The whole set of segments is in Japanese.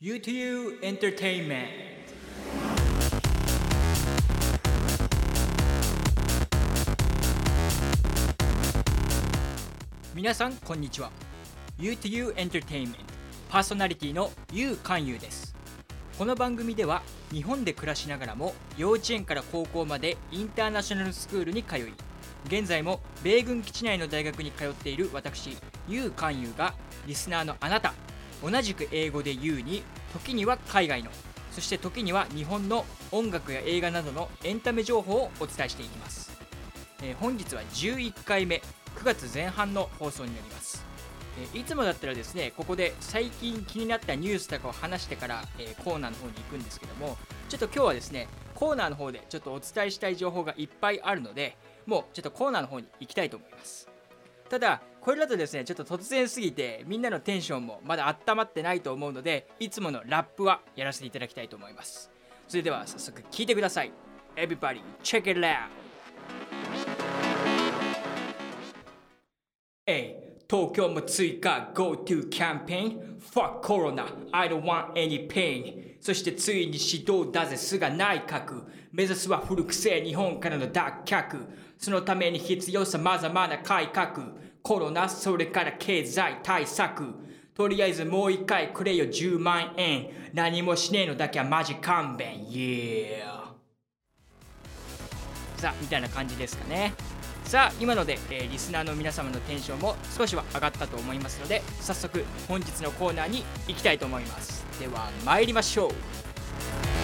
UTU Entertainment. 皆さんこんにちは UTU Entertainment. パーソナリティの U 勧誘ですこの番組では日本で暮らしながらも幼稚園から高校までインターナショナルスクールに通い現在も米軍基地内の大学に通っている私 U 勧誘がリスナーのあなた同じく英語で U に時には海外のそして時には日本の音楽や映画などのエンタメ情報をお伝えしていきます、えー、本日は11回目9月前半の放送になります。えいつもだったらですねここで最近気になったニュースとかを話してから、えー、コーナーの方に行くんですけどもちょっと今日はですねコーナーの方でちょっとお伝えしたい情報がいっぱいあるのでもうちょっとコーナーの方に行きたいと思います。ただこれだとですねちょっと突然すぎてみんなのテンションもまだ温まってないと思うのでいつものラップはやらせていただきたいと思います。それでは早速聞いてください。Everybody check it out. え東京も追加 GoTo キャンペーン Fuck Corona I don't want any pain. そしてついに始動だぜ菅内閣。目指すは古くせえ日本からの脱却。そのために必要さまざまな改革。コロナそれから経済対策。とりあえずもう一回くれよ10万円。何もしねえのだけはマジ勘弁。Yeah さあみたいな感じですかね。さあ今ので、えー、リスナーの皆様のテンションも少しは上がったと思いますので早速本日のコーナーに行きたいと思います。では参りましょう。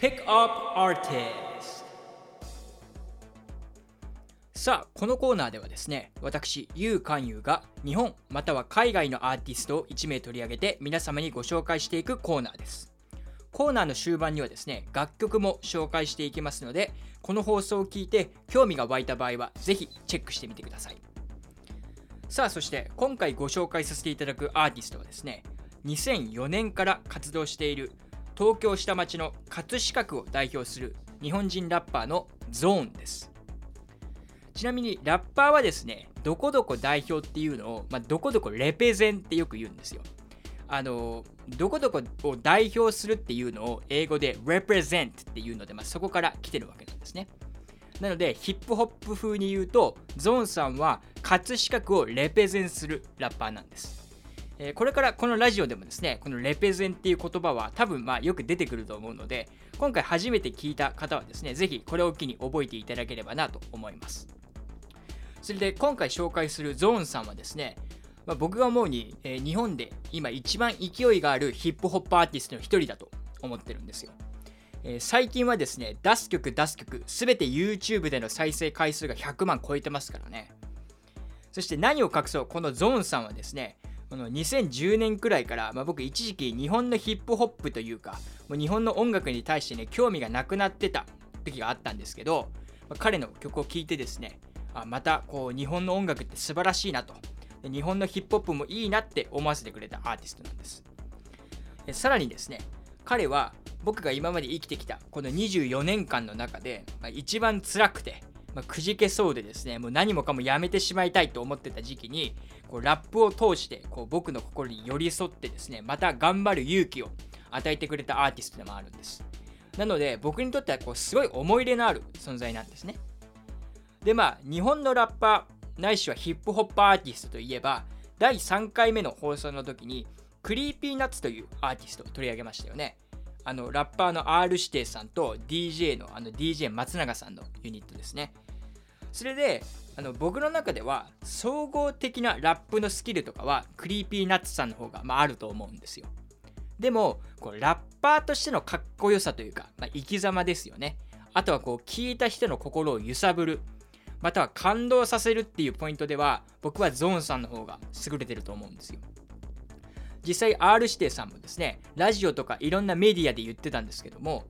Pick Up Artist. さあこのコーナーではですね私ゆうかんゆうが日本または海外のアーティストを1名取り上げて皆様にご紹介していくコーナーです。コーナーの終盤にはですね楽曲も紹介していきますのでこの放送を聞いて興味が湧いた場合はぜひチェックしてみてください。さあそして今回ご紹介させていただくアーティストはですね2004年から活動している東京下町の葛飾区を代表する日本人ラッパーのゾーンですちなみにラッパーはですね、どこどこ代表っていうのを、まあ、どこどこレペゼンってよく言うんですよ。あの、どこどこを代表するっていうのを英語で represent っていうので、まあ、そこから来てるわけなんですね。なので、ヒップホップ風に言うと、ゾーンさんは葛飾区をレペゼンするラッパーなんです。え、これからこのラジオでもですね、このレペゼンっていう言葉は多分まあよく出てくると思うので、今回初めて聞いた方はですね、ぜひこれを機に覚えていただければなと思います。それで今回紹介するゾーンさんはですね、まあ、僕が思うに、え、日本で今一番勢いがあるヒップホップアーティストの一人だと思ってるんですよ。え、最近はですね、出す曲出す曲、すべて YouTube での再生回数が100万超えてますからね。そして何を隠そう、このゾーンさんはですね、この2010年くらいから、まあ、僕一時期日本のヒップホップというか、もう日本の音楽に対してね、興味がなくなってた時があったんですけど、まあ、彼の曲を聴いてですね、あまたこう日本の音楽って素晴らしいなと。日本のヒップホップもいいなって思わせてくれたアーティストなんです。さらにですね彼は僕が今まで生きてきたこの24年間の中で、まあ、一番辛くて、まあ、くじけそうでですねもう何もかもやめてしまいたいと思ってた時期にこうラップを通してこう僕の心に寄り添ってですねまた頑張る勇気を与えてくれたアーティストでもあるんです。なので僕にとってはこうすごい思い入れのある存在なんですね。でまあ日本のラッパーないしはヒップホップアーティストといえば第3回目の放送の時に Creepy Nuts というアーティストを取り上げましたよね。あのラッパーの R 指定さんと DJ のあの DJ 松永さんのユニットですね。それであの僕の中では総合的なラップのスキルとかは Creepy Nuts さんの方が、まあ、あると思うんですよ。でもこうラッパーとしてのかっこよさというか、まあ、生き様ですよね。あとはこう聞いた人の心を揺さぶる。または感動させるっていうポイントでは僕は ZORN さんの方が優れてると思うんですよ。実際 R 指定さんもですねラジオとかいろんなメディアで言ってたんですけども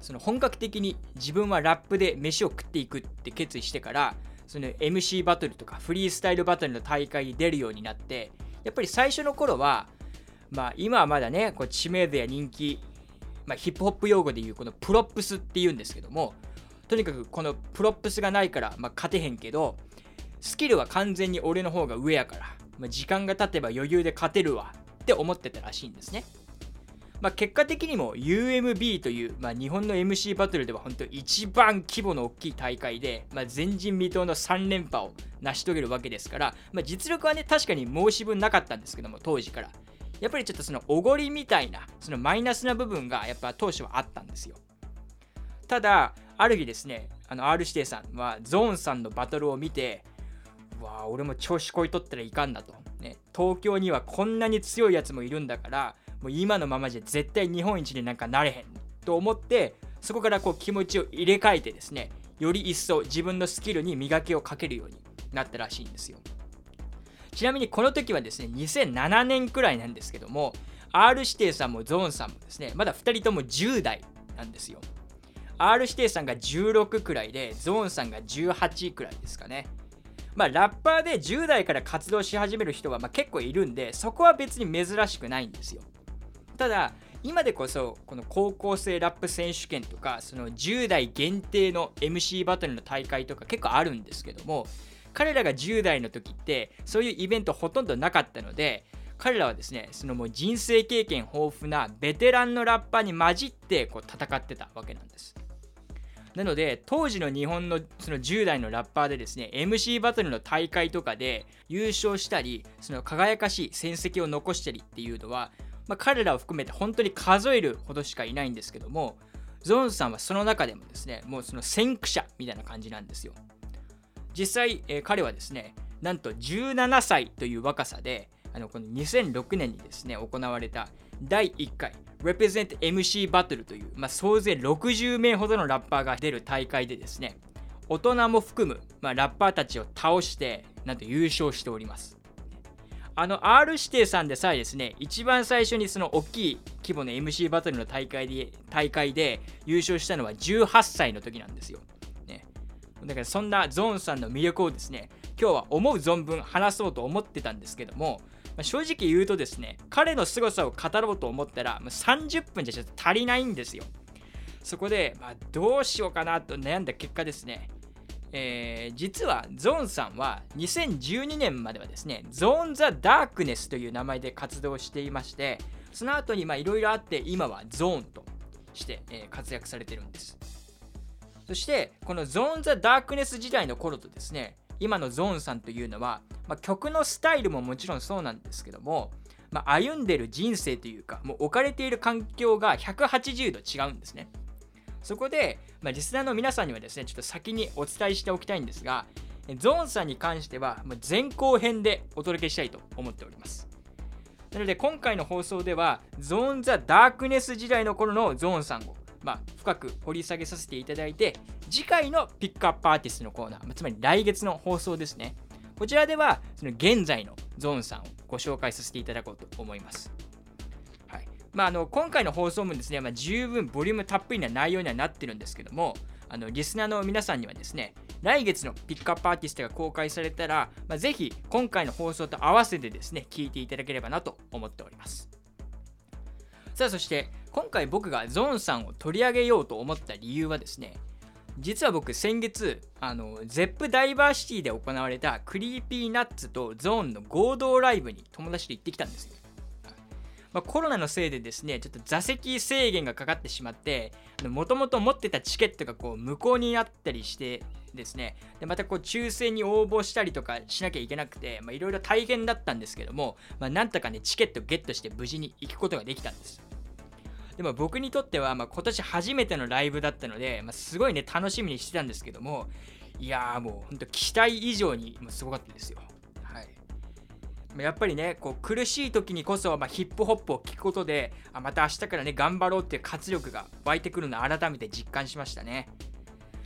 その本格的に自分はラップで飯を食っていくって決意してからその MC バトルとかフリースタイルバトルの大会に出るようになってやっぱり最初の頃はまあ今はまだねこう知名度や人気まあ、ヒップホップ用語でいうこの props っていうんですけどもとにかくこのプロップスがないから、まあ、勝てへんけどスキルは完全に俺の方が上やから、まあ、時間が経てば余裕で勝てるわって思ってたらしいんですね。まあ、結果的にも UMB という、まあ、日本の MC バトルでは本当一番規模の大きい大会で、まあ、前人未到の3連覇を成し遂げるわけですから、まあ、実力はね確かに申し分なかったんですけども当時から。やっぱりちょっとそのおごりみたいなそのマイナスな部分がやっぱ当初はあったんですよ。ただある日ですねあの R 指定さんはゾーンさんのバトルを見てうわ俺も調子こいとったらいかんだと、ね、東京にはこんなに強いやつもいるんだからもう今のままじゃ絶対日本一になんかなれへんと思ってそこからこう気持ちを入れ替えてですねより一層自分のスキルに磨きをかけるようになったらしいんですよ。ちなみにこの時はですね2007年くらいなんですけども R 指定さんもゾーンさんもですねまだ2人とも10代なんですよ。R 指定さんが16くらいでゾーンさんが18くらいですかね。まあ、ラッパーで10代から活動し始める人はま結構いるんでそこは別に珍しくないんですよ。ただ今でこそこの高校生ラップ選手権とかその10代限定の MC バトルの大会とか結構あるんですけども彼らが10代の時ってそういうイベントほとんどなかったので彼らはですねそのもう人生経験豊富なベテランのラッパーに混じってこう戦ってたわけなんです。なので当時の日本のその10代のラッパーでですね MC バトルの大会とかで優勝したりその輝かしい戦績を残したりっていうのは、まあ、彼らを含めて本当に数えるほどしかいないんですけどもゾーンさんはその中でもですねもうその先駆者みたいな感じなんですよ。実際、えー、彼はですねなんと17歳という若さであのこの2006年にですね行われた第1回 Represent MC バトルという、まあ、総勢60名ほどのラッパーが出る大会でですね大人も含む、まあ、ラッパーたちを倒してなんと優勝しております。あの R 指定さんでさえですね一番最初にその大きい規模の MC バトルの大会で大会で優勝したのは18歳の時なんですよ、ね、だからそんなゾーンさんの魅力をですね今日は思う存分話そうと思ってたんですけどもま正直言うとですね彼の凄さを語ろうと思ったらもう30分じゃちょっと足りないんですよ。そこで、まあ、どうしようかなと悩んだ結果ですねえー、実はゾーンさんは2012年まではですねゾーン・ザ・ダークネスという名前で活動していましてその後にいろいろあって今はゾーンとして、えー、活躍されてるんです。そしてこのゾーン・ザ・ダークネス時代の頃とですね今のゾーンさんというのはまあ、曲のスタイルももちろんそうなんですけども、まあ、歩んでる人生というかもう置かれている環境が180度違うんですね。そこで、まあ、リスナーの皆さんにはですねちょっと先にお伝えしておきたいんですがゾーンさんに関してはまあ前後編でお届けしたいと思っておりますなので今回の放送ではゾーン・ザ・ダークネス時代の頃のゾーンさんをまあ、深く掘り下げさせていただいて次回のピックアップアーティストのコーナー、つまり来月の放送ですねこちらではその現在のゾーンさんをご紹介させていただこうと思います。まあ、あの今回の放送もですね、まあ、十分ボリュームたっぷりな内容にはなってるんですけども、あのリスナーの皆さんにはですね、来月のピックアップアーティストが公開されたら、まあ、ぜひ今回の放送と合わせてですね、聞いていただければなと思っております。さあ、そして今回僕が ZORN さんを取り上げようと思った理由はですね、実は僕先月あの ZEP ダイバーシティで行われた Creepy Nuts と ZORN の合同ライブに友達と行ってきたんですよ、まあ、コロナのせいでですねちょっと座席制限がかかってしまってもともと持ってたチケットがこう無効になったりしてですねでまたこう抽選に応募したりとかしなきゃいけなくていろいろ大変だったんですけども、まあ、なんとかねチケットゲットして無事に行くことができたんですでも僕にとっては、まあ、今年初めてのライブだったので、まあ、すごいね、楽しみにしてたんですけども、いやーもう本当期待以上にすごかったですよ。やっぱりね、こう苦しい時にこそ、まあ、ヒップホップを聴くことであ、また明日からね、頑張ろうっていう活力が湧いてくるのを改めて実感しましたね。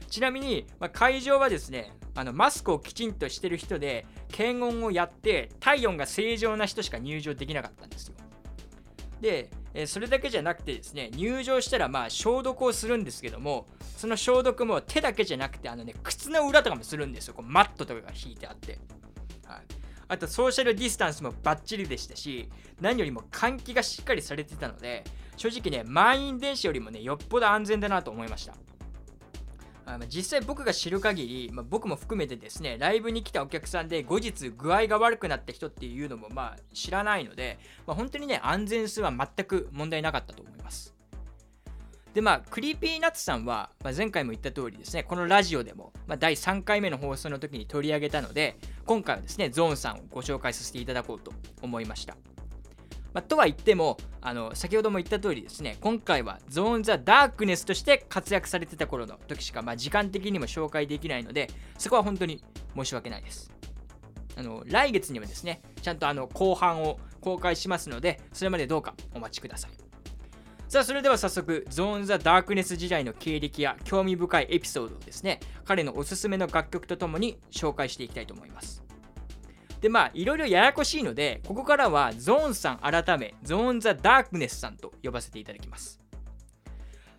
ちなみに、まあ、会場はですね、あのマスクをきちんとしてる人で、検温をやって、体温が正常な人しか入場できなかったんですよ。で、えそれだけじゃなくてですね入場したらまあ消毒をするんですけどもその消毒も手だけじゃなくてあのね靴の裏とかもするんですよこうマットとかが引いてあって、はい、あとソーシャルディスタンスもバッチリでしたし何よりも換気がしっかりされてたので正直ね満員電車よりもねよっぽど安全だなと思いました。あ実際僕が知る限り、まあ、僕も含めてですねライブに来たお客さんで後日具合が悪くなった人っていうのもまあ知らないので、まあ、本当にね安全性は全く問題なかったと思います。でまあ Creepy Nuts さんは、まあ、前回も言った通りですねこのラジオでも、まあ、第3回目の放送の時に取り上げたので今回はですね ZORN さんをご紹介させていただこうと思いました。まあ、とは言ってもあの先ほども言った通りですね今回は ZORN THE DARKNESS として活躍されてた頃の時しか、まあ、時間的にも紹介できないのでそこは本当に申し訳ないです。あの来月にはですねちゃんとあの後半を公開しますのでそれまでどうかお待ちください。さあそれでは早速ゾーン・ザ・ダークネス時代の経歴や興味深いエピソードをですね彼のおすすめの楽曲とともに紹介していきたいと思います。でまあいろいろややこしいのでここからはゾーンさん改めゾーン・ザ・ダークネスさんと呼ばせていただきます。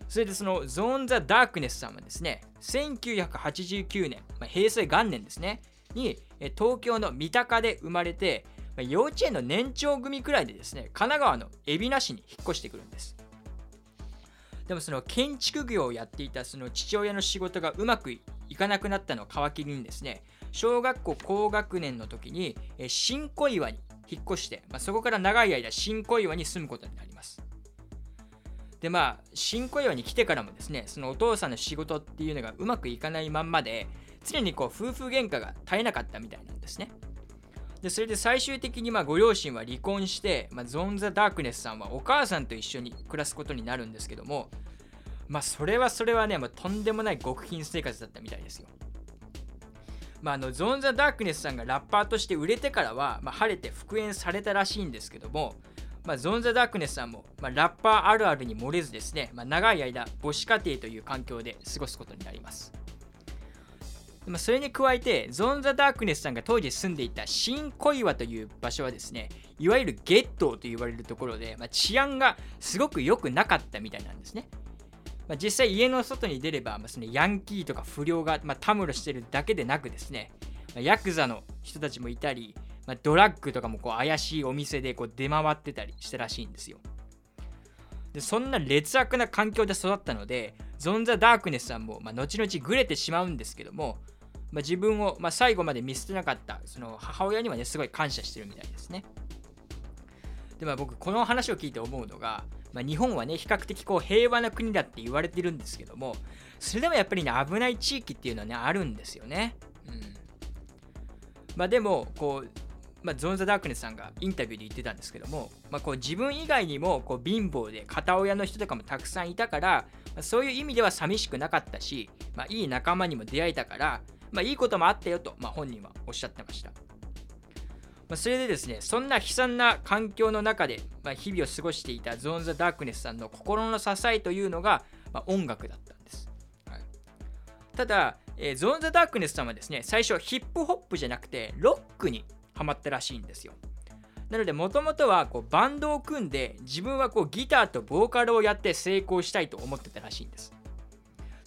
それでそのゾーン・ザ・ダークネスさんはですね1989年、まあ、平成元年ですねに東京の三鷹で生まれて、幼稚園の年長組くらいでですね神奈川の海老名市に引っ越してくるんです。でもその建築業をやっていたその父親の仕事がうまくいかなくなったのを皮切りにですね。小学校高学年の時に新小岩に引っ越して、まあ、そこから長い間新小岩に住むことになります。でまあ新小岩に来てからもですねそのお父さんの仕事っていうのがうまくいかないまんまで常にこう夫婦喧嘩が絶えなかったみたいなんですね。でそれで最終的にまあご両親は離婚して、まあ、ゾン・ザ・ダークネスさんはお母さんと一緒に暮らすことになるんですけどもまあそれはそれはね、まあ、とんでもない極貧生活だったみたいですよまあ、あのゾン・ザ・ダークネスさんがラッパーとして売れてからは、まあ、晴れて復縁されたらしいんですけども、まあ、ゾン・ザ・ダークネスさんも、まあ、ラッパーあるあるに漏れずですね、まあ、長い間母子家庭という環境で過ごすことになります。ま、それに加えて、ゾン・ザ・ダークネスさんが当時住んでいた新小岩という場所はですね、いわゆるゲットと言われるところで、まあ、治安がすごく良くなかったみたいなんですね。まあ、実際家の外に出れば、まあ、そのヤンキーとか不良が、ま、たむろしてるだけでなくですね、ま、ヤクザの人たちもいたり、ま、ドラッグとかもこう怪しいお店でこう出回ってたりしたらしいんですよ。でそんな劣悪な環境で育ったので、ゾン・ザ・ダークネスさんも、ま、後々グレてしまうんですけども、まあ、自分を、まあ、最後まで見捨てなかったその母親にはねすごい感謝してるみたいですね。でまあ僕この話を聞いて思うのが、まあ、日本はね比較的こう平和な国だって言われてるんですけどもそれでもやっぱりね危ない地域っていうのはねあるんですよね。うんまあ、でもこうまあ、ゾン・ザ・ダークネスさんがインタビューで言ってたんですけども、まあ、こう自分以外にもこう貧乏で片親の人とかもたくさんいたから、まあ、そういう意味では寂しくなかったし、まあ、いい仲間にも出会えたから、まあ、いいこともあったよと、まあ、本人はおっしゃってました。まあ、それでですね、そんな悲惨な環境の中で、まあ、日々を過ごしていたゾーン・ザ・ダークネスさんの心の支えというのが、まあ、音楽だったんです。はい、ただ、えー、ゾーン・ザ・ダークネスさんはですね、最初ヒップホップじゃなくてロックにハマったらしいんですよ。なので、もともとはこうバンドを組んで、自分はこうギターとボーカルをやって成功したいと思ってたらしいんです。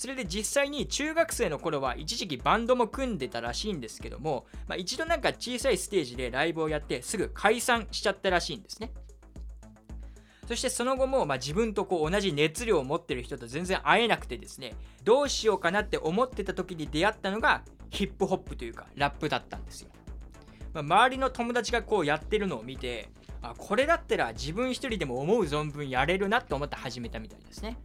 それで実際に中学生の頃は一時期バンドも組んでたらしいんですけども、まあ、一度なんか小さいステージでライブをやってすぐ解散しちゃったらしいんですね。そしてその後も、まあ、自分とこう同じ熱量を持ってる人と全然会えなくてですね、どうしようかなって思ってた時に出会ったのがヒップホップというかラップだったんですよ。まあ、周りの友達がこうやってるのを見て、あこれだったら自分一人でも思う存分やれるなと思って始めたみたいですね。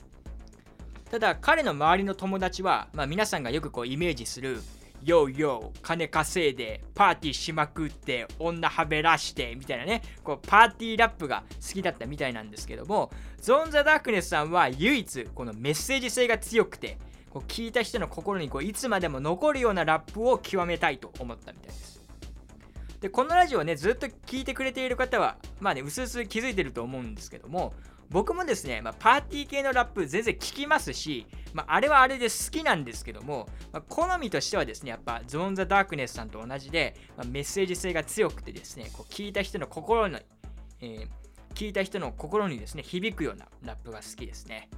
ただ彼の周りの友達は、まあ、皆さんがよくこうイメージするヨーヨー金稼いでパーティーしまくって女はべらしてみたいなねこうパーティーラップが好きだったみたいなんですけどもゾン・ザ・ダークネスさんは唯一このメッセージ性が強くてこう聞いた人の心にこういつまでも残るようなラップを極めたいと思ったみたいです。でこのラジオねずっと聞いてくれている方はまあねうすうす気づいてると思うんですけども僕もですね、まあ、パーティー系のラップ全然聞きますし、まあ、あれはあれで好きなんですけども、まあ、好みとしてはですね、やっぱゾーン・ザ・ダークネスさんと同じで、まあ、メッセージ性が強くてですね、こう聞いた人の心の、えー、聞いた人の心にですね、響くようなラップが好きですね。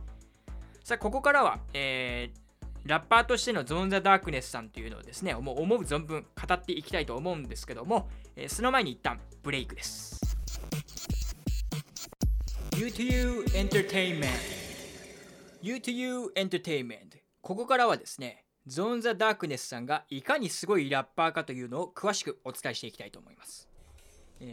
さあ、ここからは、えー、ラッパーとしてのゾーン・ザ・ダークネスさんというのをですね、もう思う存分語っていきたいと思うんですけども、えー、その前に一旦ブレイクです。U2U Entertainment. U2U Entertainment. ここからはですねゾーン・ザ・ダークネスさんがいかにすごいラッパーかというのを詳しくお伝えしていきたいと思います。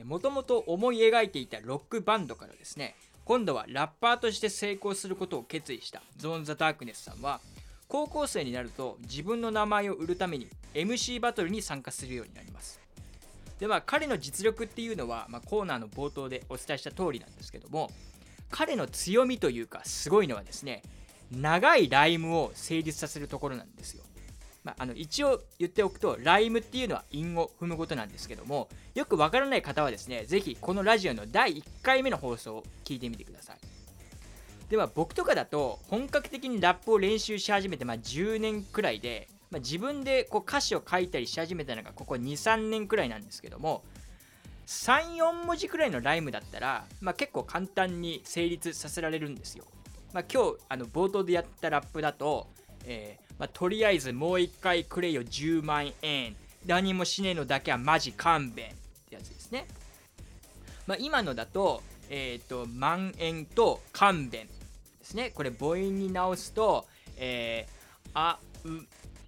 もともと思い描いていたロックバンドからですね今度はラッパーとして成功することを決意したゾーン・ザ・ダークネスさんは高校生になると自分の名前を売るために MC バトルに参加するようになります。でまあ彼の実力っていうのは、まあ、コーナーの冒頭でお伝えした通りなんですけども彼の強みというかすごいのはですね長いライムを成立させるところなんですよ。まあ、あの一応言っておくとライムっていうのは韻を踏むことなんですけどもよくわからない方はですね是非このラジオの第1回目の放送を聞いてみてくださいでは僕とかだと本格的にラップを練習し始めてまあ10年くらいで、まあ、自分でこう歌詞を書いたりし始めたのがここ23年くらいなんですけども34文字くらいのライムだったら、まあ、結構簡単に成立させられるんですよ。まあ、今日あの冒頭でやったラップだと、えー、まあ、とりあえずもう一回くれよ10万円。何もしねえのだけはマジ勘弁ってやつですね、まあ、今のだと,、えーと、万円と勘弁ですね。これ母音に直すと、えー、あう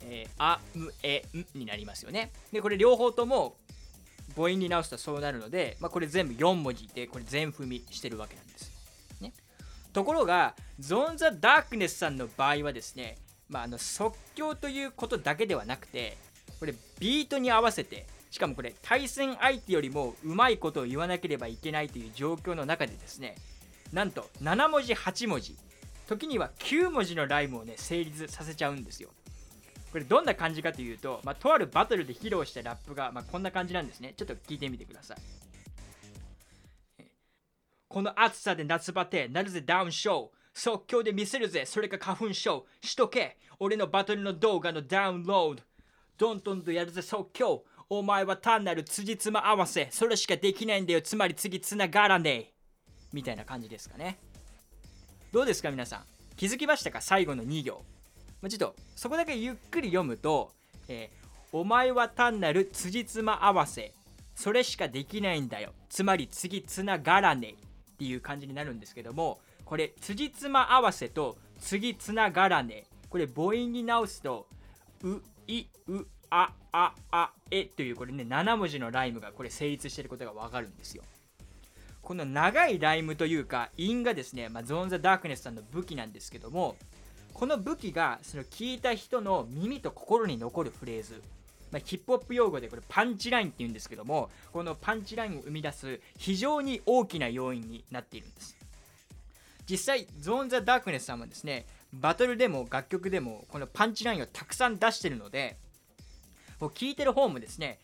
えー、あうえんになりますよね。でこれ両方とも母音に直すとそうなるので、まあ、これ全部4文字でこれ全踏みしてるわけなんですね。ところがゾーン・ザ・ダークネスさんの場合はですね、まあ、あの即興ということだけではなくてこれビートに合わせてしかもこれ対戦相手よりもうまいことを言わなければいけないという状況の中でですねなんと7文字8文字時には9文字のライムをね成立させちゃうんですよ。これどんな感じかというと、まあ、とあるバトルで披露したラップが、まあ、こんな感じなんですねちょっと聞いてみてくださいこの暑さで夏バテ、なるぜダウンショー？即興で見せるぜ、それか花粉症。しとけ、俺のバトルの動画のダウンロード。どんどんとやるぜ即興。お前は単なる辻褄合わせ。それしかできないんだよ。つまり次繋がらねえ。みたいな感じですかね。どうですか皆さん？気づきましたか？最後の2行。ちょっとそこだけゆっくり読むと、えー、お前は単なる辻褄合わせ。それしかできないんだよ。つまり次繋がらねえ。っていう感じになるんですけどもこれ辻褄合わせと次つながらねこれ母音に直すとういうあああえというこれね7文字のライムがこれ成立していることがわかるんですよこの長いライムというか韻がですね、まあ、ゾーン・ザ・ダークネスさんの武器なんですけどもこの武器がその聞いた人の耳と心に残るフレーズ。まあ、ヒップホップ用語でこれパンチラインって言うんですけどもこのパンチラインを生み出す非常に大きな要因になっているんです。実際ゾーン・ザ・ダークネスさんはですねバトルでも楽曲でもこのパンチラインをたくさん出してるのでもう聞いてる方もですね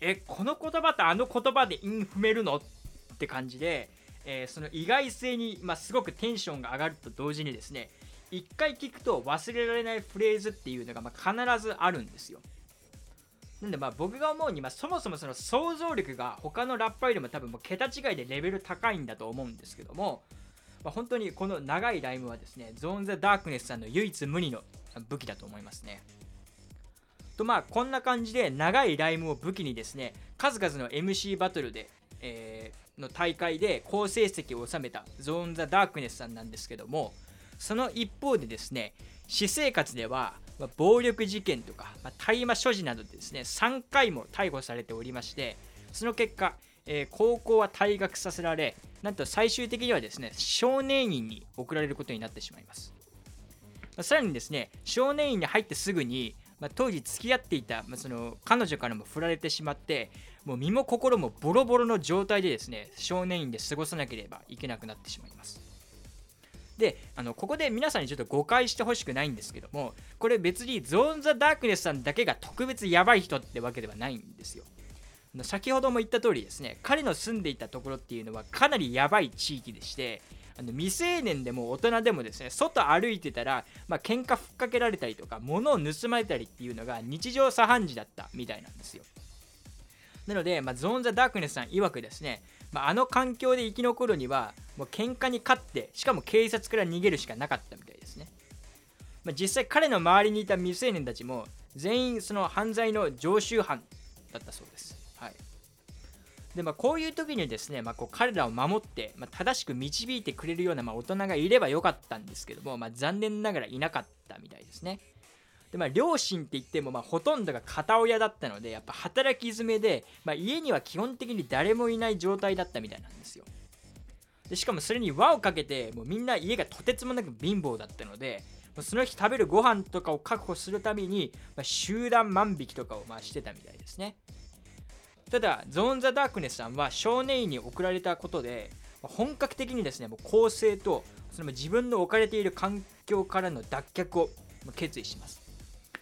えこの言葉とあの言葉で韻踏めるの？って感じで、えー、その意外性に、まあ、すごくテンションが上がると同時にですね一回聞くと忘れられないフレーズっていうのがま必ずあるんですよなんでまあ僕が思うに、ま、そもそもその想像力が他のラッパーよりも多分もう桁違いでレベル高いんだと思うんですけども、まあ、本当にこの長いライムはですねゾーン・ザ・ダークネスさんの唯一無二の武器だと思いますね。とまあこんな感じで長いライムを武器にですね数々の MC バトルで、えー、の大会で好成績を収めたゾーン・ザ・ダークネスさんなんですけどもその一方でですね私生活ではま、暴力事件とか、ま、大麻所持などでですね3回も逮捕されておりましてその結果、えー、高校は退学させられなんと最終的にはですね少年院に送られることになってしまいます、ま、さらにですね少年院に入ってすぐに、まあ、当時付き合っていた、まあ、その彼女からも振られてしまってもう身も心もボロボロの状態でですね少年院で過ごさなければいけなくなってしまいます。であのここで皆さんにちょっと誤解してほしくないんですけどもこれ別にゾーン・ザ・ダークネスさんだけが特別やばい人ってわけではないんですよ。先ほども言った通りですね彼の住んでいたところっていうのはかなりやばい地域でしてあの未成年でも大人でもですね外歩いてたら、まあ、喧嘩ふっかけられたりとか物を盗まれたりっていうのが日常茶飯事だったみたいなんですよ。なので、まあ、ゾーン・ザ・ダークネスさん曰くですねまあ、あの環境で生き残るにはもう喧嘩に勝ってしかも警察から逃げるしかなかったみたいですね、まあ、実際彼の周りにいた未成年たちも全員その犯罪の常習犯だったそうです、はい、でまあ、こういう時にですね、まあ、こう彼らを守って、まあ、正しく導いてくれるようなまあ大人がいればよかったんですけども、まあ、残念ながらいなかったみたいですね。でまあ、両親って言ってもまあほとんどが片親だったのでやっぱ働き詰めで、まあ、家には基本的に誰もいない状態だったみたいなんですよ。でしかもそれに輪をかけてもうみんな家がとてつもなく貧乏だったのでその日食べるご飯とかを確保するために、まあ、集団万引きとかをまあしてたみたいですね。ただゾーン・ザ・ダークネスさんは少年院に送られたことで本格的にですねもう更生とその自分の置かれている環境からの脱却を決意します、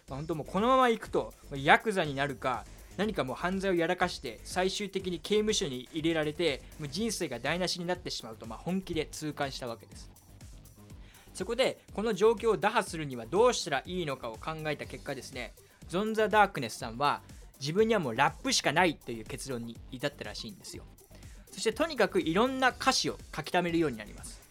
まあ、本当もうこのままいくとヤクザになるか何かもう犯罪をやらかして最終的に刑務所に入れられてもう人生が台無しになってしまうとまあ本気で痛感したわけです。そこでこの状況を打破するにはどうしたらいいのかを考えた結果ですねゾン・ザ・ダークネスさんは自分にはもうラップしかないという結論に至ったらしいんですよ。そしてとにかくいろんな歌詞を書き溜めるようになります、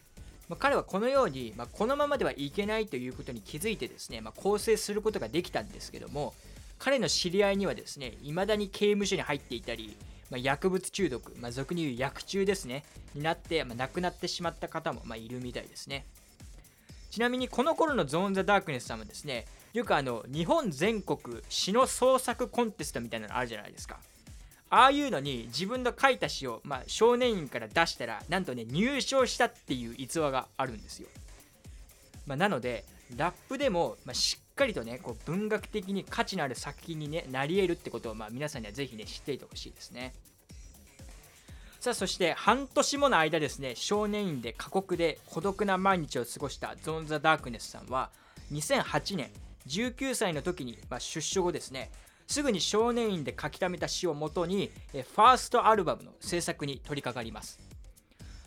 まあ、彼はこのように、まあ、このままではいけないということに気づいてですね、まあ、構成することができたんですけども彼の知り合いにはですね未だに刑務所に入っていたり、まあ、薬物中毒、まあ、俗に言う薬中ですねになって、まあ、亡くなってしまった方も、まあ、いるみたいですね。ちなみにこの頃のゾーン・ザ・ダークネスさんはですねよくあの日本全国詩の創作コンテストみたいなのあるじゃないですか。ああいうのに自分の書いた詩を、まあ、少年院から出したらなんとね入賞したっていう逸話があるんですよ、まあ、なのでラップでも、まあ、しっかりとねこう文学的に価値のある作品に、ね、なり得るってことを、まあ、皆さんにはぜひね知っていてほしいですね。さあそして半年もの間ですね少年院で過酷で孤独な毎日を過ごしたゾーン・ザ・ダークネスさんは2008年19歳の時に、まあ、出所後ですねすぐに少年院で書き溜めた詩をもとにファーストアルバムの制作に取り掛かります。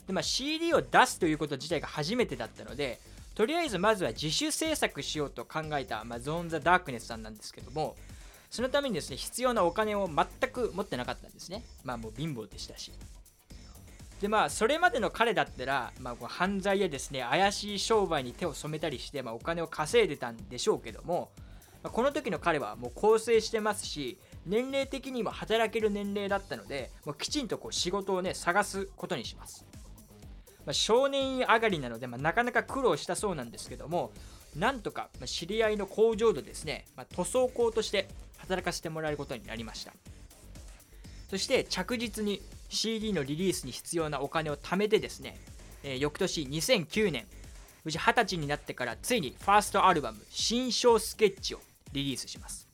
で、まあ、CD を出すということ自体が初めてだったのでとりあえずまずは自主制作しようと考えた、まあ、ゾーン・ザ・ダークネスさんなんですけどもそのためにですね必要なお金を全く持ってなかったんですね。まあもう貧乏でしたし。でまあそれまでの彼だったら、まあ、こう犯罪やですね怪しい商売に手を染めたりして、まあ、お金を稼いでたんでしょうけども、この時の彼はもう更生してますし年齢的にも働ける年齢だったのでもうきちんとこう仕事をね探すことにします、まあ、少年院上がりなので、まあ、なかなか苦労したそうなんですけどもなんとか、知り合いの工場でですね、まあ、塗装工として働かせてもらえることになりました。そして着実に CD のリリースに必要なお金を貯めてですね、えー翌年2009年無事20歳になってからついにファーストアルバム「新章スケッチ」をリリースします。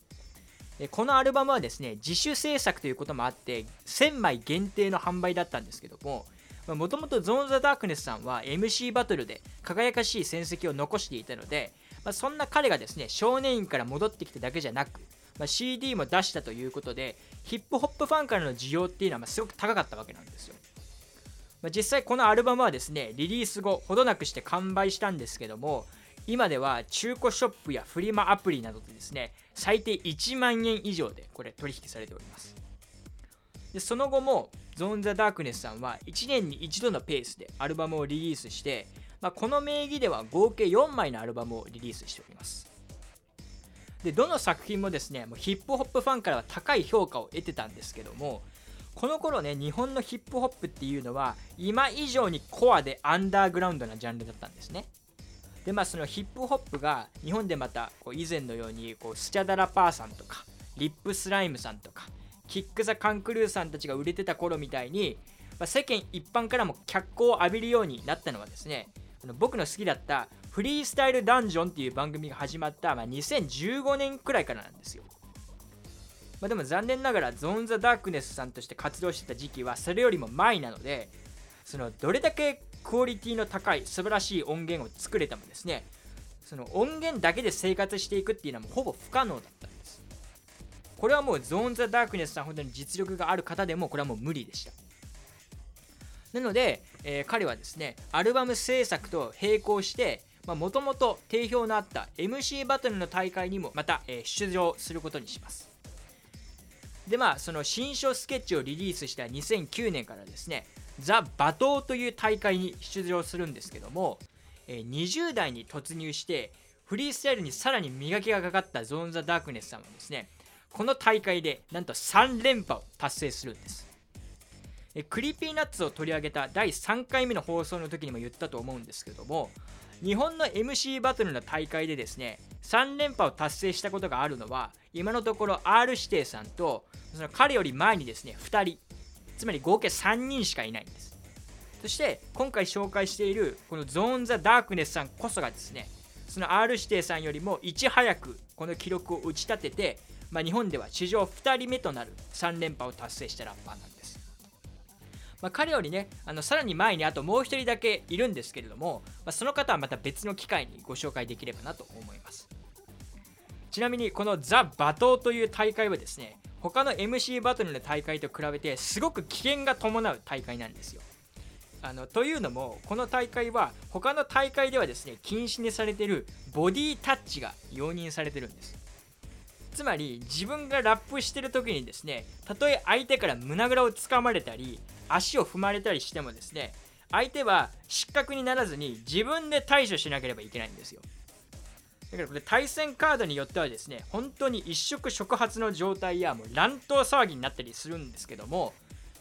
えーこのアルバムはですね自主制作ということもあって1000枚限定の販売だったんですけどももともとゾーン・ザ・ダークネスさんは MC バトルで輝かしい戦績を残していたので、まあ、そんな彼がですね少年院から戻ってきただけじゃなく、まあ、CD も出したということでヒップホップファンからの需要っていうのはまあすごく高かったわけなんですよ、まあ、実際このアルバムはですねリリース後ほどなくして完売したんですけども今では中古ショップやフリマアプリなどでですね最低1万円以上でこれ取引されております。でその後もゾーン・ザ・ダークネスさんは1年に1度のペースでアルバムをリリースして、まあ、この名義では合計4枚のアルバムをリリースしております。でどの作品もですねもうヒップホップファンからは高い評価を得てたんですけどもこの頃ね日本のヒップホップっていうのは今以上にコアでアンダーグラウンドなジャンルだったんですね。でまあそのヒップホップが日本でまたこう以前のようにこうスチャダラパーさんとかリップスライムさんとかキック・ザ・カンクルーさんたちが売れてた頃みたいに、まあ、世間一般からも脚光を浴びるようになったのはですねあの僕の好きだったフリースタイルダンジョンっていう番組が始まった、まあ、2015年くらいからなんですよ。まあ、でも残念ながらゾーン・ザ・ダークネスさんとして活動してた時期はそれよりも前なのでそのどれだけクオリティの高い素晴らしい音源を作れてもですね。その音源だけで生活していくっていうのはもうほぼ不可能だったんです。これはもうゾーン・ザ・ダークネスさん本当に実力がある方でもこれはもう無理でした。なので、えー彼はですねアルバム制作と並行してもともと定評のあった MC バトルの大会にもまた、えー出場することにします。でまあその心象スケッチをリリースした2009年からですねザ・バトーという大会に出場するんですけども、え20代に突入してフリースタイルにさらに磨きがかかった ZORN THE DARKNESS さんはですねこの大会でなんと3連覇を達成するんです。え Creepy Nuts を取り上げた第3回目の放送の時にも言ったと思うんですけども日本の MC バトルの大会でですね3連覇を達成したことがあるのは今のところ R 指定さんとその彼より前にですね2人つまり合計3人しかいないんです。そして今回紹介しているこのゾーン・ザ・ダークネスさんこそがですねその R 指定さんよりもいち早くこの記録を打ち立てて、まあ、日本では史上2人目となる3連覇を達成したラッパーなんです。まあ、彼よりねあのさらに前にあともう1人だけいるんですけれども、まあ、その方はまた別の機会にご紹介できればなと思います。ちなみにこのザ・バトーという大会はですね他の MC バトルの大会と比べてすごく危険が伴う大会なんですよ。あのというのもこの大会は他の大会ではですね禁止にされているボディタッチが容認されてるんです。つまり自分がラップしてる時にですねたとえ相手から胸ぐらをつかまれたり足を踏まれたりしてもですね相手は失格にならずに自分で対処しなければいけないんですよ。だからこれ対戦カードによってはですね本当に一触触発の状態やもう乱闘騒ぎになったりするんですけども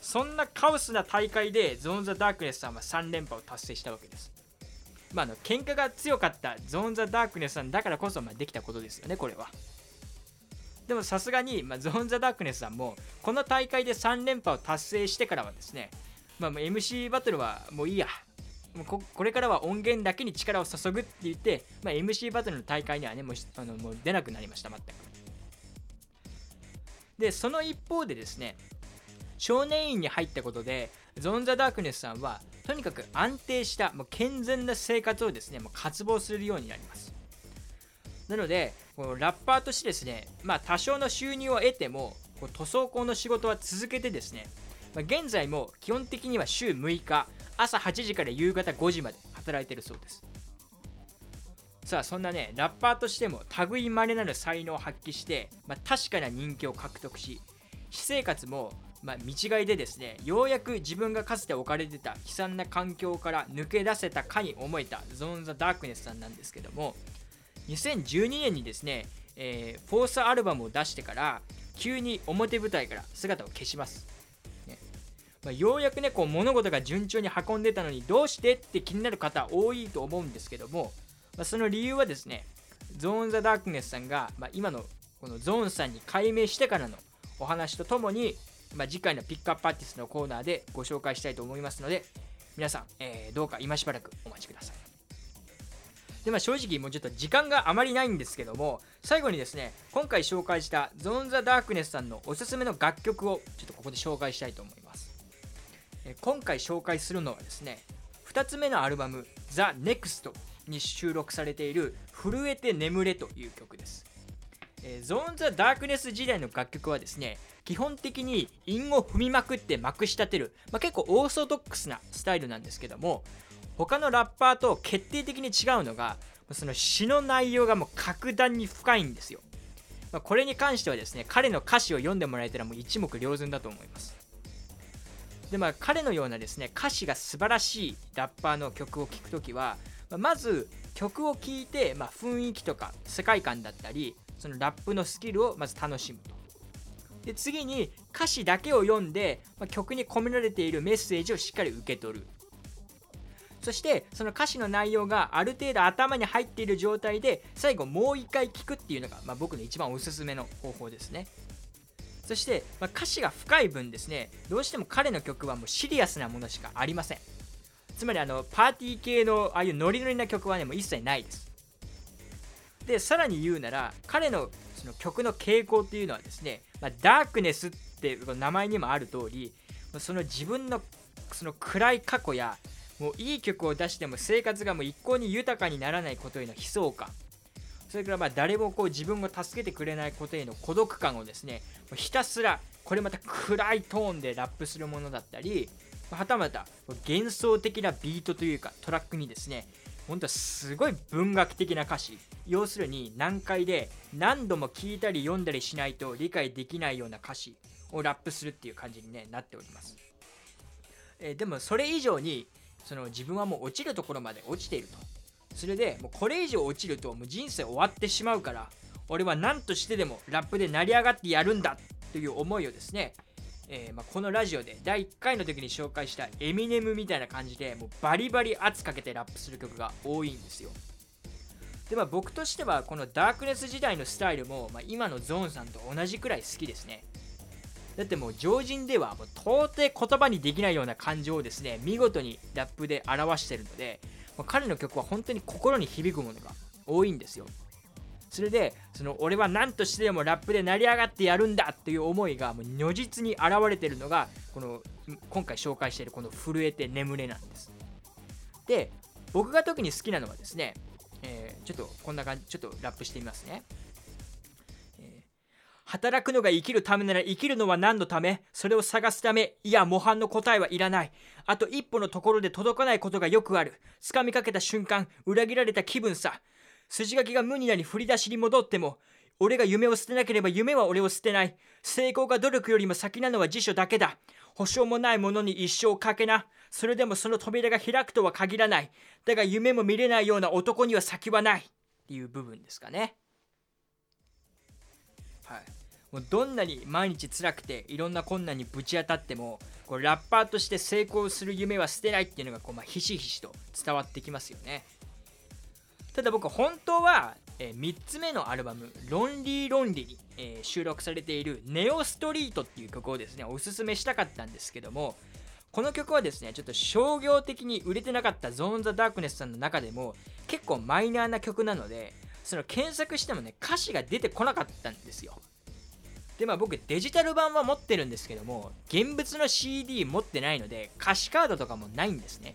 そんなカオスな大会でゾーン・ザ・ダークネスさんは3連覇を達成したわけです。まああの喧嘩が強かったゾーン・ザ・ダークネスさんだからこそまできたことですよねこれは。でもさすがに、まあ、ゾーン・ザ・ダークネスさんもこの大会で3連覇を達成してからはですね、まあ、MC バトルはもういいやもうここれからは音源だけに力を注ぐって言って、まあ、MC バトルの大会にはねもうあのもう出なくなりました全く。でその一方でですね少年院に入ったことでゾン・ザ・ダークネスさんはとにかく安定したもう健全な生活をですねもう渇望するようになります。なのでこのラッパーとしてですね、まあ、多少の収入を得てもこう塗装工の仕事は続けてですね、まあ、現在も基本的には週6日朝8時から夕方5時まで働いてるそうです。さあそんなねラッパーとしても類まれなる才能を発揮して、まあ、確かな人気を獲得し私生活もまあ、見違いでですねようやく自分がかつて置かれてた悲惨な環境から抜け出せたかに思えたゾーン・ザ・ダークネスさんなんですけども2012年にですね、えー、フォースアルバムを出してから急に表舞台から姿を消します、まあ、ようやくねこう物事が順調に運んでたのにどうしてって気になる方多いと思うんですけども、まあ、その理由はですねゾーン・ザ・ダークネスさんが、まあ、今のこのゾーンさんに改名してからのお話とともに、まあ、次回のピックアップアーティストのコーナーでご紹介したいと思いますので皆さん、えー、どうか今しばらくお待ちください。でまあ正直もうちょっと時間があまりないんですけども最後にですね今回紹介したゾーン・ザ・ダークネスさんのおすすめの楽曲をちょっとここで紹介したいと思います。今回紹介するのはですね2つ目のアルバム「ザ・ネクストに収録されている「震えて眠れ」という曲です。えゾーン・ザ・ダークネス時代の楽曲はですね基本的に韻を踏みまくってまくし立てる、まあ、結構オーソドックスなスタイルなんですけども他のラッパーと決定的に違うのがその詩の内容がもう格段に深いんですよ、まあ、これに関してはですね彼の歌詞を読んでもらえたらもう一目瞭然だと思います。でまあ彼のようなですね歌詞が素晴らしいラッパーの曲を聴くときは、ま、まず曲を聴いて、まあ、雰囲気とか世界観だったりそのラップのスキルをまず楽しむと。で次に歌詞だけを読んで、まあ、曲に込められているメッセージをしっかり受け取る。そしてその歌詞の内容がある程度頭に入っている状態で最後もう一回聞くっていうのが、まあ、僕の一番おすすめの方法ですね。そして、まあ、歌詞が深い分ですねどうしても彼の曲はもうシリアスなものしかありません。つまりあのパーティー系のああいうノリノリな曲はねもう一切ないです。でさらに言うなら彼のその曲の傾向っていうのはですね、まあ、ダークネスって名前にもある通りその自分のその暗い過去やもういい曲を出しても生活がもう一向に豊かにならないことへの悲壮感それからまあ誰もこう自分を助けてくれないことへの孤独感をですねひたすらこれまた暗いトーンでラップするものだったりはたまた幻想的なビートというかトラックにですね本当はすごい文学的な歌詞。要するに難解で何度も聞いたり読んだりしないと理解できないような歌詞をラップするっていう感じに、ね、なっております、えー、でもそれ以上にその自分はもう落ちるところまで落ちていると。それでもうこれ以上落ちるともう人生終わってしまうから俺は何としてでもラップで成り上がってやるんだという思いをですねえーま、このラジオで第1回の時に紹介したエミネムみたいな感じでもうバリバリ圧かけてラップする曲が多いんですよ。でまあ僕としてはこのダークネス時代のスタイルも、まあ、今のゾーンさんと同じくらい好きですね。だってもう常人ではもう到底言葉にできないような感情をですね見事にラップで表してるので、まあ、彼の曲は本当に心に響くものが多いんですよ。それでその俺は何としてでもラップで成り上がってやるんだっていう思いがもう如実に現れてるのがこの今回紹介しているこの「震えて眠れ」なんです。で僕が特に好きなのはですね、えー、ちょっとこんな感じちょっとラップしてみますね、働くのが生きるためなら生きるのは何のためそれを探すためいや模範の答えはいらない。あと一歩のところで届かないことがよくある。掴みかけた瞬間裏切られた気分さ。筋書きが無になり振り出しに戻っても俺が夢を捨てなければ夢は俺を捨てない。成功が努力よりも先なのは辞書だけだ。保証もないものに一生かけな。それでもその扉が開くとは限らない。だが夢も見れないような男には先はない。っていう部分ですかね。はい。もうどんなに毎日辛くていろんな困難にぶち当たってもこうラッパーとして成功する夢は捨てないっていうのがこう、まあ、ひしひしと伝わってきますよね。ただ僕本当は、えー、3つ目のアルバム「ロンリー・ロンリーに」えー、収録されている「ネオストリート」っていう曲をですねおすすめしたかったんですけどもこの曲はですねちょっと商業的に売れてなかったゾーン・ザ・ダークネスさんの中でも結構マイナーな曲なのでその検索してもね歌詞が出てこなかったんですよ。でまあ僕デジタル版は持ってるんですけども現物の CD 持ってないので歌詞カードとかもないんですね。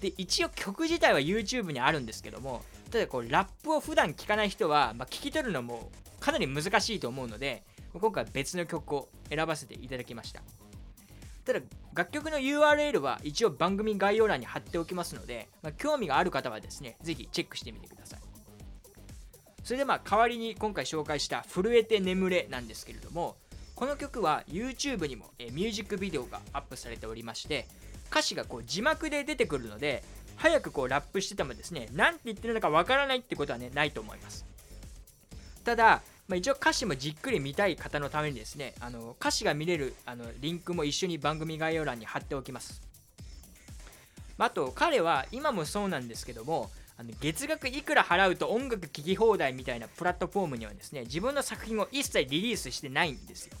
で一応曲自体は YouTube にあるんですけどもただこうラップを普段聴かない人は、まあ、聞き取るのもかなり難しいと思うので今回別の曲を選ばせていただきました。ただ楽曲の URL は一応番組概要欄に貼っておきますので、まあ、興味がある方はですね是非チェックしてみてください。それでまあ代わりに今回紹介した「震えて眠れ」なんですけれどもこの曲は YouTube にもミュージックビデオがアップされておりまして歌詞がこう字幕で出てくるので早くこうラップしててもですね何て言ってるのかわからないってことはねないと思います。ただ、まあ、一応歌詞もじっくり見たい方のためにですねあの歌詞が見れるあのリンクも一緒に番組概要欄に貼っておきます。あと彼は今もそうなんですけどもあの月額いくら払うと音楽聴き放題みたいなプラットフォームにはですね自分の作品を一切リリースしてないんですよ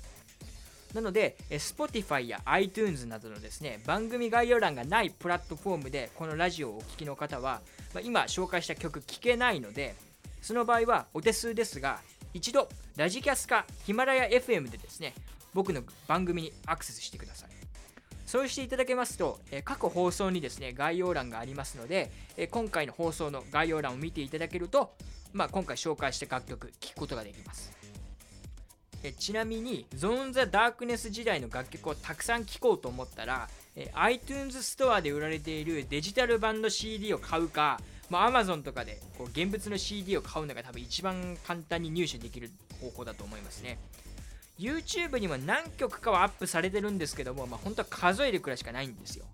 なので、Spotify や iTunes などのですね、番組概要欄がないプラットフォームでこのラジオをお聴きの方は、まあ、今紹介した曲聴けないので、その場合はお手数ですが、一度、ラジキャスかヒマラヤ FM でですね、僕の番組にアクセスしてください。そうしていただけますと、え各放送にですね、概要欄がありますので、え今回の放送の概要欄を見ていただけると、まあ、今回紹介した楽曲、聴くことができます。えちなみにゾーン・ザ・ダークネス時代の楽曲をたくさん聴こうと思ったらえ iTunes ストアで売られているデジタル版の CD を買うか、まあ、Amazon とかでこう現物の CD を買うのが多分一番簡単に入手できる方法だと思いますね YouTube にも何曲かはアップされてるんですけども、まあ、本当は数えるくらいしかないんですよ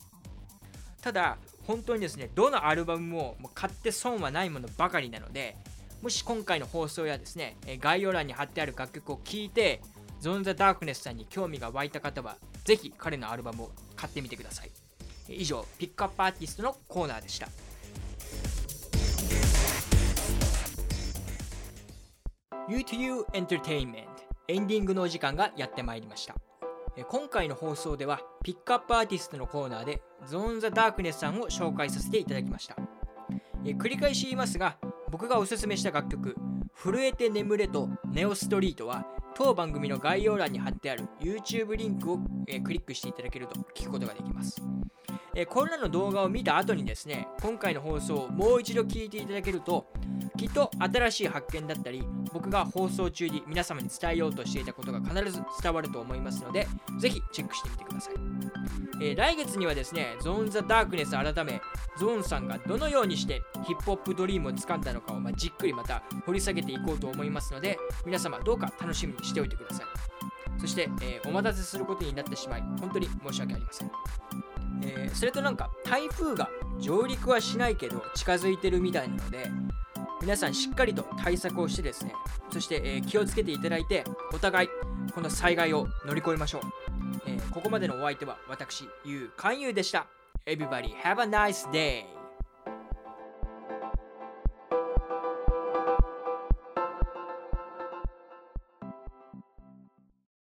ただ本当にですねどのアルバムももう買って損はないものばかりなのでもし今回の放送やですね、概要欄に貼ってある楽曲を聴いて、ゾーン・ザ・ダークネスさんに興味が湧いた方は、ぜひ彼のアルバムを買ってみてください。以上、ピックアップアーティストのコーナーでした。U2U Entertainment エンディングのお時間がやってまいりました。今回の放送ではピックアップアーティストのコーナーでゾーン・ザ・ダークネスさんを紹介させていただきました。繰り返し言いますが僕がおすすめした楽曲「震えて眠れ」と「ネオストリート」は当番組の概要欄に貼ってある YouTube リンクを、クリックしていただけると聞くことができます、えこれらの動画を見た後にですね今回の放送をもう一度聞いていただけるときっと新しい発見だったり僕が放送中に皆様に伝えようとしていたことが必ず伝わると思いますのでぜひチェックしてみてください、えー、来月にはですねゾーン・ザ・ダークネス改めゾーンさんがどのようにしてヒップホップドリームを掴んだのかを、まあ、じっくりまた掘り下げていこうと思いますので皆様どうか楽しみにしておいてください。そして、えー、お待たせすることになってしまい本当に申し訳ありません。えー、それとなんか台風が上陸はしないけど近づいてるみたいなので皆さんしっかりと対策をしてですねそして、えー、気をつけていただいてお互いこの災害を乗り越えましょう。えーここまでのお相手は私ゆうかんゆうでした。Everybody have a nice day!